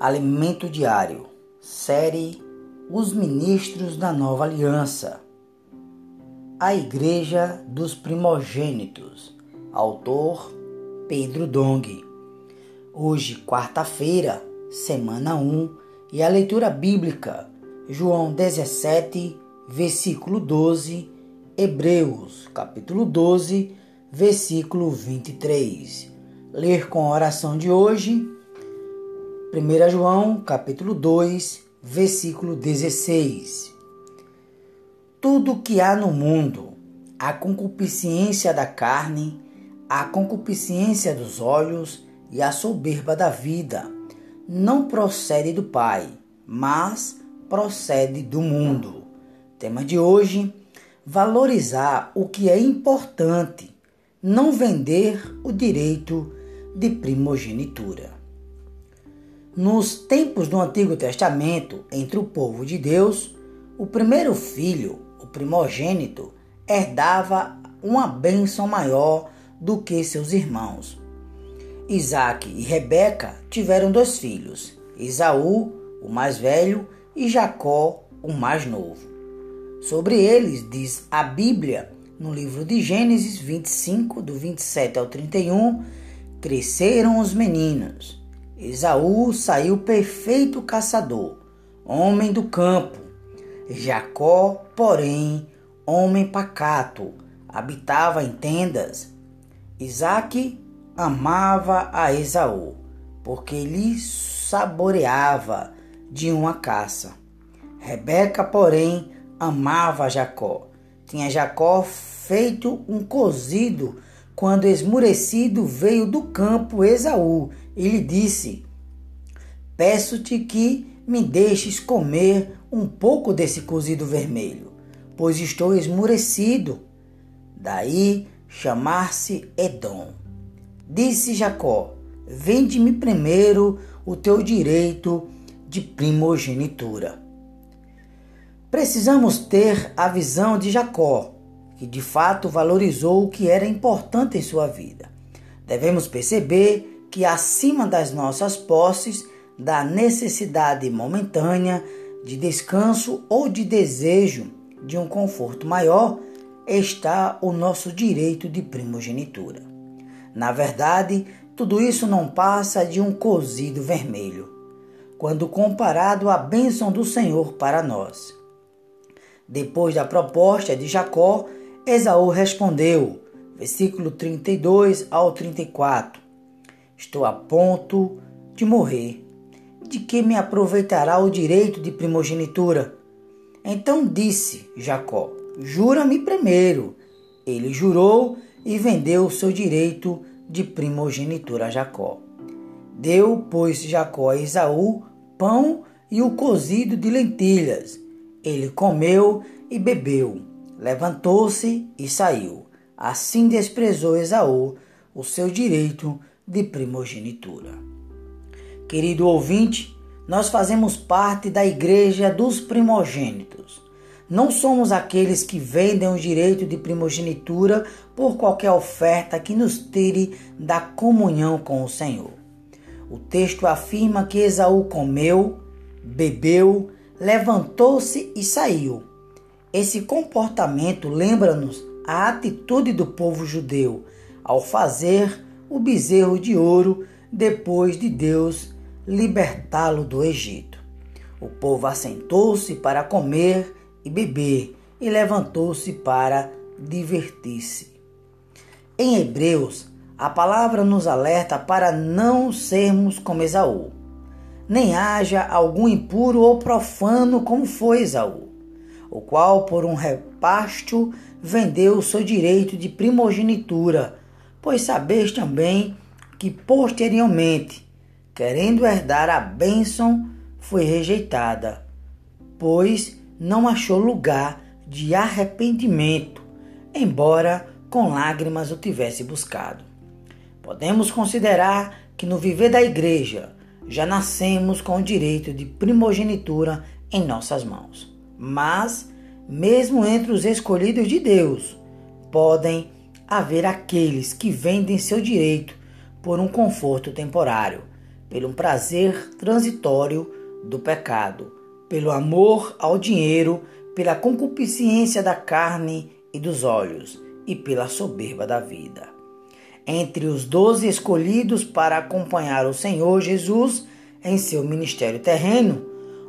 Alimento Diário, série Os Ministros da Nova Aliança. A Igreja dos Primogênitos. Autor Pedro Dong. Hoje, quarta-feira, semana 1, e a leitura bíblica, João 17, versículo 12, Hebreus, capítulo 12, versículo 23. Ler com a oração de hoje 1 João, capítulo 2, versículo 16. Tudo que há no mundo, a concupiscência da carne, a concupiscência dos olhos e a soberba da vida, não procede do Pai, mas procede do mundo. Tema de hoje: valorizar o que é importante, não vender o direito de primogenitura. Nos tempos do Antigo Testamento, entre o povo de Deus, o primeiro filho, o primogênito, herdava uma bênção maior do que seus irmãos. Isaac e Rebeca tiveram dois filhos, Esaú, o mais velho, e Jacó, o mais novo. Sobre eles diz a Bíblia, no livro de Gênesis 25, do 27 ao 31, cresceram os meninos Esaú saiu perfeito caçador, homem do campo. Jacó, porém, homem pacato, habitava em tendas. Isaac amava a Esaú, porque lhe saboreava de uma caça. Rebeca, porém, amava Jacó. Tinha Jacó feito um cozido quando esmurecido veio do campo Esaú e lhe disse: Peço-te que me deixes comer um pouco desse cozido vermelho, pois estou esmurecido. Daí chamar-se Edom. Disse Jacó: Vende-me primeiro o teu direito de primogenitura. Precisamos ter a visão de Jacó que de fato valorizou o que era importante em sua vida. Devemos perceber que acima das nossas posses, da necessidade momentânea de descanso ou de desejo de um conforto maior, está o nosso direito de primogenitura. Na verdade, tudo isso não passa de um cozido vermelho, quando comparado à bênção do Senhor para nós. Depois da proposta de Jacó, Esaú respondeu, versículo 32 ao 34: Estou a ponto de morrer. De que me aproveitará o direito de primogenitura? Então disse Jacó: Jura-me primeiro. Ele jurou e vendeu o seu direito de primogenitura a Jacó. Deu, pois, Jacó a Esaú pão e o cozido de lentilhas. Ele comeu e bebeu levantou-se e saiu. Assim desprezou Esaú o seu direito de primogenitura. Querido ouvinte, nós fazemos parte da igreja dos primogênitos. Não somos aqueles que vendem o direito de primogenitura por qualquer oferta que nos tire da comunhão com o Senhor. O texto afirma que Esaú comeu, bebeu, levantou-se e saiu esse comportamento lembra-nos a atitude do povo judeu ao fazer o bezerro de ouro depois de Deus libertá-lo do Egito. O povo assentou-se para comer e beber e levantou-se para divertir-se. Em Hebreus, a palavra nos alerta para não sermos como Esaú, nem haja algum impuro ou profano como foi Esaú o qual por um repasto vendeu o seu direito de primogenitura, pois sabeis também que posteriormente, querendo herdar a bênção, foi rejeitada, pois não achou lugar de arrependimento, embora com lágrimas o tivesse buscado. Podemos considerar que no viver da igreja já nascemos com o direito de primogenitura em nossas mãos. Mas, mesmo entre os escolhidos de Deus, podem haver aqueles que vendem seu direito por um conforto temporário, pelo prazer transitório do pecado, pelo amor ao dinheiro, pela concupiscência da carne e dos olhos e pela soberba da vida. Entre os doze escolhidos para acompanhar o Senhor Jesus em seu ministério terreno,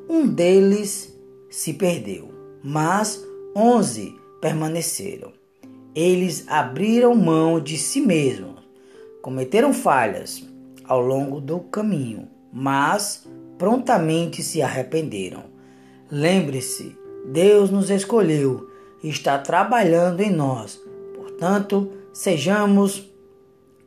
um deles se perdeu, mas onze permaneceram. Eles abriram mão de si mesmos, cometeram falhas ao longo do caminho, mas prontamente se arrependeram. Lembre-se, Deus nos escolheu e está trabalhando em nós. Portanto, sejamos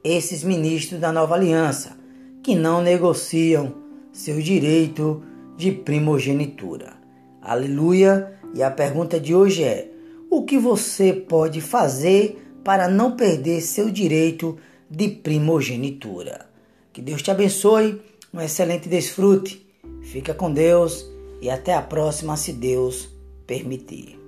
esses ministros da nova aliança que não negociam seu direito de primogenitura. Aleluia! E a pergunta de hoje é: o que você pode fazer para não perder seu direito de primogenitura? Que Deus te abençoe, um excelente desfrute. Fica com Deus e até a próxima, se Deus permitir.